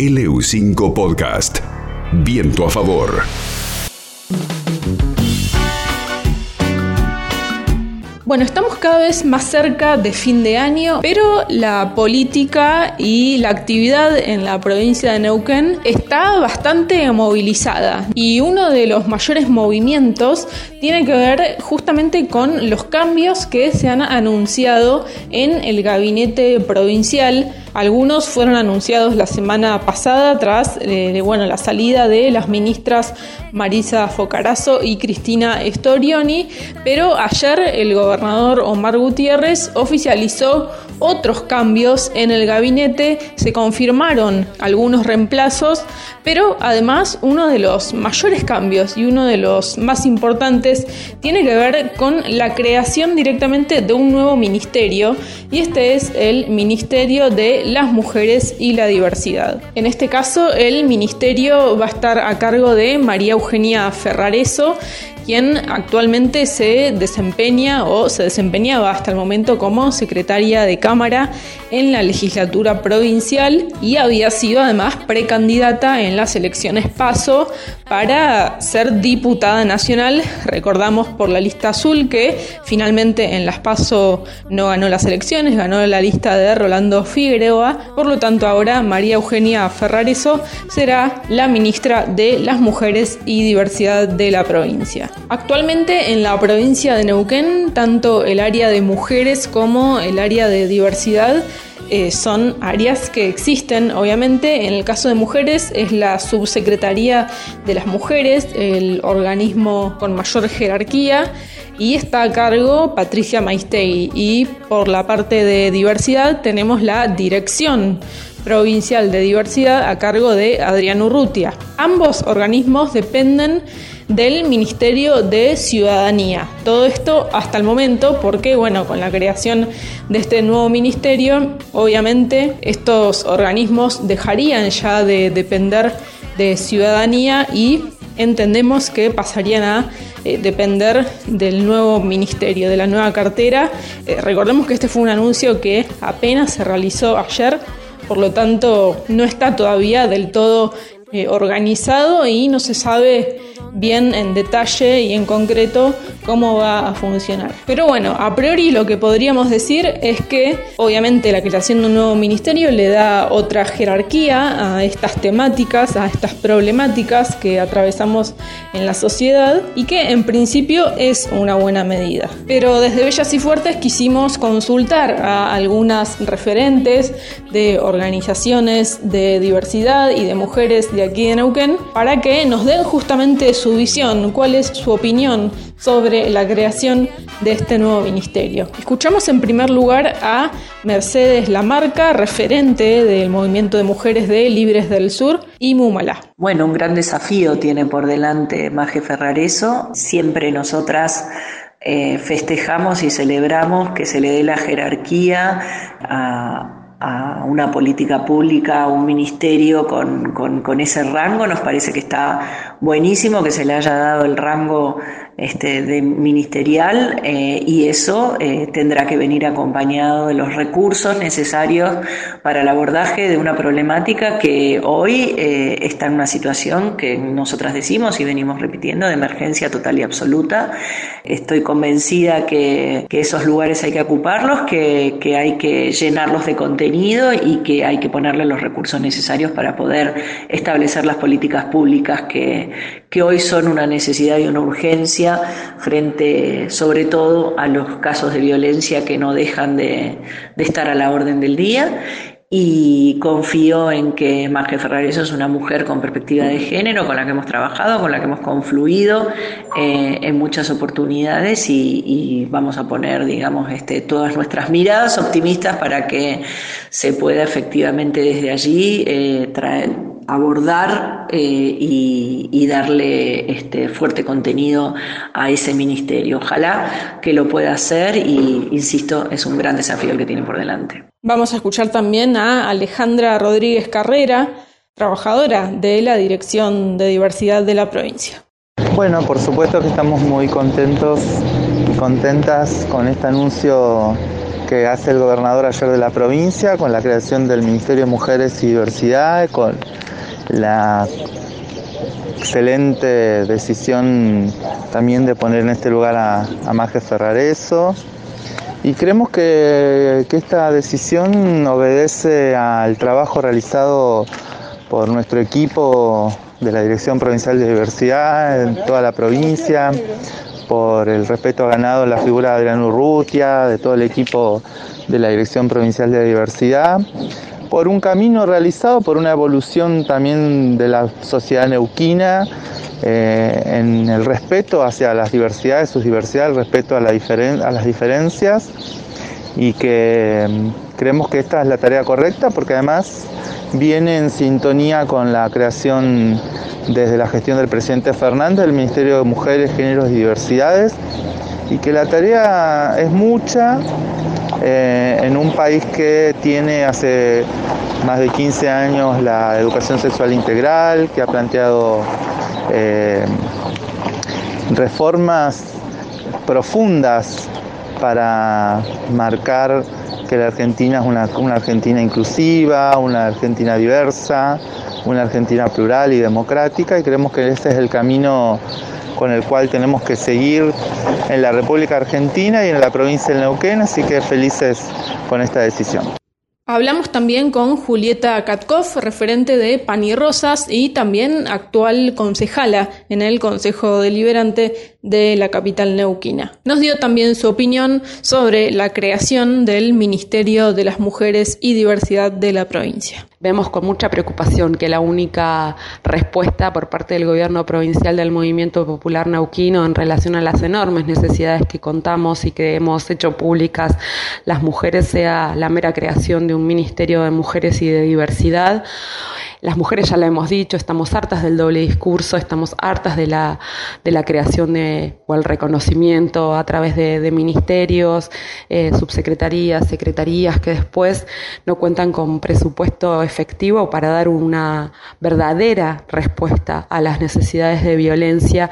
LU5 Podcast. Viento a favor. Bueno, estamos cada vez más cerca de fin de año, pero la política y la actividad en la provincia de Neuquén está bastante movilizada y uno de los mayores movimientos tiene que ver justamente con los cambios que se han anunciado en el gabinete provincial algunos fueron anunciados la semana pasada tras eh, bueno, la salida de las ministras Marisa Focarazo y Cristina Storioni, pero ayer el gobernador Omar Gutiérrez oficializó otros cambios en el gabinete, se confirmaron algunos reemplazos, pero además uno de los mayores cambios y uno de los más importantes tiene que ver con la creación directamente de un nuevo ministerio y este es el Ministerio de las Mujeres y la Diversidad. En este caso el ministerio va a estar a cargo de María Eugenia Ferrareso, quien actualmente se desempeña o se desempeñaba hasta el momento como secretaria de Cámara en la legislatura provincial y había sido además precandidata en las elecciones PASO para ser diputada nacional. Recordamos por la lista azul que finalmente en las PASO no ganó las elecciones, ganó la lista de Rolando Figueroa. Por lo tanto, ahora María Eugenia Ferrareso será la ministra de las Mujeres y Diversidad de la provincia. Actualmente en la provincia de Neuquén, tanto el área de mujeres como el área de diversidad eh, son áreas que existen, obviamente. En el caso de mujeres es la Subsecretaría de las Mujeres, el organismo con mayor jerarquía, y está a cargo Patricia Maistei. Y por la parte de diversidad tenemos la Dirección Provincial de Diversidad a cargo de Adrián Urrutia. Ambos organismos dependen del Ministerio de Ciudadanía. Todo esto hasta el momento porque, bueno, con la creación de este nuevo ministerio, obviamente estos organismos dejarían ya de depender de ciudadanía y entendemos que pasarían a eh, depender del nuevo ministerio, de la nueva cartera. Eh, recordemos que este fue un anuncio que apenas se realizó ayer, por lo tanto no está todavía del todo eh, organizado y no se sabe bien en detalle y en concreto cómo va a funcionar. Pero bueno, a priori lo que podríamos decir es que obviamente la creación de un nuevo ministerio le da otra jerarquía a estas temáticas, a estas problemáticas que atravesamos en la sociedad y que en principio es una buena medida. Pero desde Bellas y Fuertes quisimos consultar a algunas referentes de organizaciones de diversidad y de mujeres aquí de Neuquén para que nos den justamente su visión, cuál es su opinión sobre la creación de este nuevo ministerio. Escuchamos en primer lugar a Mercedes Lamarca, referente del movimiento de mujeres de Libres del Sur y Mumala. Bueno, un gran desafío tiene por delante Maje Ferrareso. Siempre nosotras eh, festejamos y celebramos que se le dé la jerarquía a a una política pública, a un ministerio con, con, con, ese rango, nos parece que está buenísimo que se le haya dado el rango este, de ministerial eh, y eso eh, tendrá que venir acompañado de los recursos necesarios para el abordaje de una problemática que hoy eh, está en una situación que nosotras decimos y venimos repitiendo de emergencia total y absoluta. Estoy convencida que, que esos lugares hay que ocuparlos, que, que hay que llenarlos de contenido y que hay que ponerle los recursos necesarios para poder establecer las políticas públicas que, que hoy son una necesidad y una urgencia frente sobre todo a los casos de violencia que no dejan de, estar a la orden del día. Y confío en que Marge Ferrareso es una mujer con perspectiva de género, con la que hemos trabajado, con la que hemos confluido eh, en muchas oportunidades y, vamos a poner, digamos, este, todas nuestras miradas optimistas para que se pueda efectivamente desde allí eh, traer abordar eh, y, darle este fuerte contenido a ese ministerio. Ojalá que lo pueda hacer y, insisto, es un gran desafío el que tiene por delante. Vamos a escuchar también a Alejandra Rodríguez Carrera, trabajadora de la Dirección de Diversidad de la provincia. Bueno, por supuesto que estamos muy contentos y contentas con este anuncio que hace el gobernador ayer de la provincia con la creación del Ministerio de Mujeres y Diversidad, con la excelente decisión también de poner en este lugar a, a Maje Ferrareso. Y creemos que, que esta decisión obedece al trabajo realizado por nuestro equipo de la Dirección Provincial de Diversidad en toda la provincia, por el respeto ganado en la figura de Adrián Urrutia, de todo el equipo de la Dirección Provincial de Diversidad, por un camino realizado, por una evolución también de la sociedad neuquina eh, en el respeto hacia las diversidades, sus diversidades, el respeto a, la a las diferencias y que mm, creemos que esta es la tarea correcta porque además viene en sintonía con la creación desde la gestión del presidente Fernández del Ministerio de Mujeres, Géneros y Diversidades y que la tarea es mucha eh, en un país que tiene hace más de 15 años la educación sexual integral, que ha planteado eh, reformas profundas para marcar que la Argentina es una, una, Argentina inclusiva, una Argentina diversa, una Argentina plural y democrática y creemos que este es el camino con el cual tenemos que seguir en la República Argentina y en la provincia del Neuquén, así que felices con esta decisión. Hablamos también con Julieta Katkov, referente de Pan y Rosas y también actual concejala en el Consejo Deliberante de la capital neuquina. Nos dio también su opinión sobre la creación del Ministerio de las Mujeres y Diversidad de la provincia. Vemos con mucha preocupación que la única respuesta por parte del gobierno provincial del Movimiento Popular Neuquino en relación a las enormes necesidades que contamos y que hemos hecho públicas las mujeres sea la mera creación de un Ministerio de Mujeres y de Diversidad las mujeres, ya lo hemos dicho, estamos hartas del doble discurso, estamos hartas de la, de la creación de, o el reconocimiento a través de, ministerios, eh, subsecretarías, secretarías que después no cuentan con presupuesto efectivo para dar una verdadera respuesta a las necesidades de violencia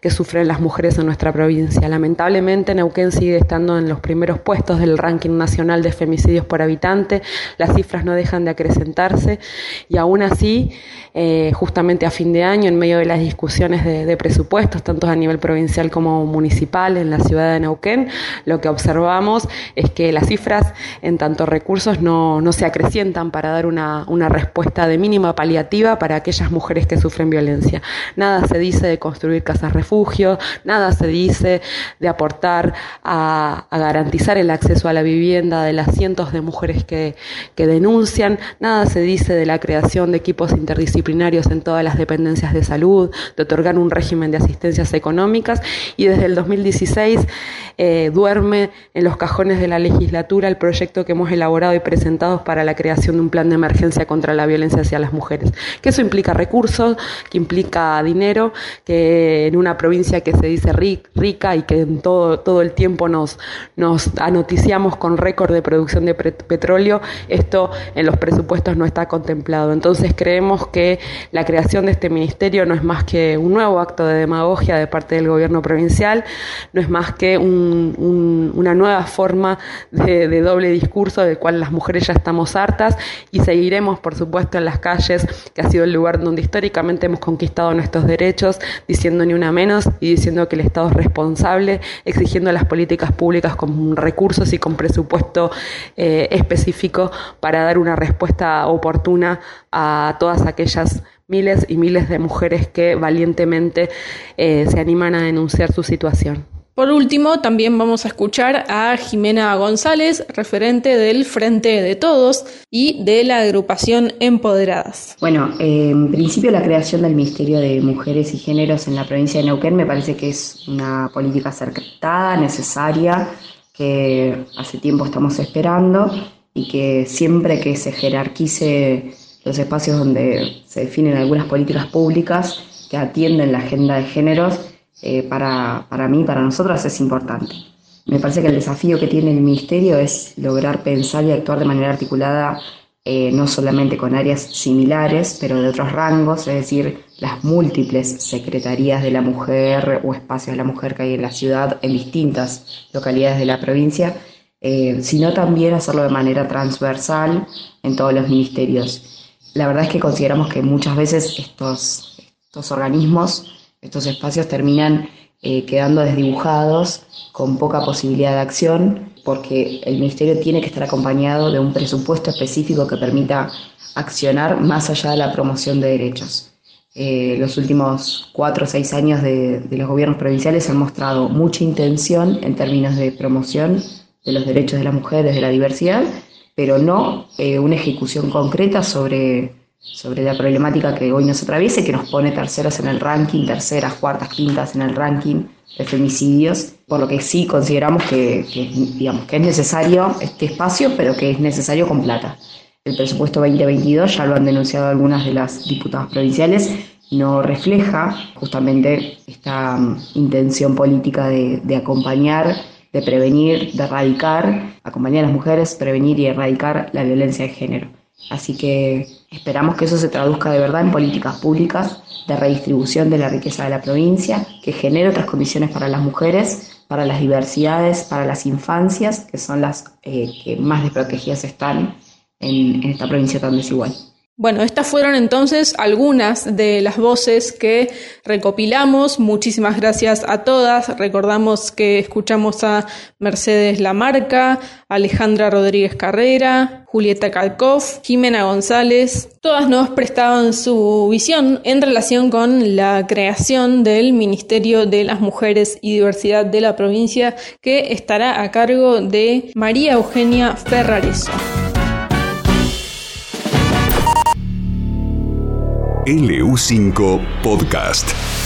que sufren las mujeres en nuestra provincia. Lamentablemente Neuquén sigue estando en los primeros puestos del ranking nacional de femicidios por habitante, las cifras no dejan de acrecentarse y aún así, eh, justamente a fin de año, en medio de las discusiones de, presupuestos, tanto a nivel provincial como municipal en la ciudad de Neuquén, lo que observamos es que las cifras en tanto recursos no, no se acrecientan para dar una, una respuesta de mínima paliativa para aquellas mujeres que sufren violencia. Nada se dice de construir casas refugio, nada se dice de aportar a, garantizar el acceso a la vivienda de las cientos de mujeres que, que denuncian, nada se dice de la creación de equipos interdisciplinarios en todas las dependencias de salud, de otorgar un régimen de asistencias económicas y desde el 2016 eh, duerme en los cajones de la legislatura el proyecto que hemos elaborado y presentado para la creación de un plan de emergencia contra la violencia hacia las mujeres. Que eso implica recursos, que implica dinero, que en una provincia que se dice rica y que en todo, todo el tiempo nos, nos anoticiamos con récord de producción de petróleo, esto en los presupuestos no está contemplado. Entonces creemos que la creación de este ministerio no es más que un nuevo acto de demagogia de parte del gobierno provincial, no es más que un una nueva forma de, doble discurso del cual las mujeres ya estamos hartas y seguiremos, por supuesto, en las calles, que ha sido el lugar donde históricamente hemos conquistado nuestros derechos, diciendo ni una menos y diciendo que el Estado es responsable, exigiendo las políticas públicas con recursos y con presupuesto eh, específico para dar una respuesta oportuna a todas aquellas miles y miles de mujeres que valientemente eh, se animan a denunciar su situación. Por último, también vamos a escuchar a Jimena González, referente del Frente de Todos y de la agrupación Empoderadas. Bueno, eh, en principio la creación del Ministerio de Mujeres y Géneros en la provincia de Neuquén me parece que es una política acertada, necesaria, que hace tiempo estamos esperando y que siempre que se jerarquice los espacios donde se definen algunas políticas públicas que atienden la agenda de géneros, eh, para, para mí, para nosotras, es importante. Me parece que el desafío que tiene el Ministerio es lograr pensar y actuar de manera articulada eh, no solamente con áreas similares, pero de otros rangos, es decir, las múltiples secretarías de la mujer o espacios de la mujer que hay en la ciudad, en distintas localidades de la provincia, eh, sino también hacerlo de manera transversal en todos los ministerios. La verdad es que consideramos que muchas veces estos, estos organismos, estos espacios terminan eh, quedando desdibujados, con poca posibilidad de acción, porque el Ministerio tiene que estar acompañado de un presupuesto específico que permita accionar más allá de la promoción de derechos. Eh, los últimos cuatro o seis años de, los gobiernos provinciales han mostrado mucha intención en términos de promoción de los derechos de las mujeres, de la diversidad, pero no eh, una ejecución concreta sobre, sobre la problemática que hoy nos atraviesa y que nos pone terceros en el ranking, terceras, cuartas, quintas en el ranking de femicidios, por lo que sí consideramos que, digamos, que es necesario este espacio, pero que es necesario con plata. El presupuesto 2022, ya lo han denunciado algunas de las diputadas provinciales, no refleja justamente esta mm, intención política de, de acompañar de prevenir, de erradicar, acompañar a las mujeres, prevenir y erradicar la violencia de género. Así que esperamos que eso se traduzca de verdad en políticas públicas de redistribución de la riqueza de la provincia, que genere otras condiciones para las mujeres, para las diversidades, para las infancias, que son las eh, que más desprotegidas están en esta provincia tan desigual. Bueno, estas fueron entonces algunas de las voces que recopilamos. Muchísimas gracias a todas. Recordamos que escuchamos a Mercedes Lamarca, Alejandra Rodríguez Carrera, Julieta Kalkov, Jimena González. Todas nos prestaban su visión en relación con la creación del Ministerio de las Mujeres y Diversidad de la provincia que estará a cargo de María Eugenia Ferrareso. LU5 Podcast.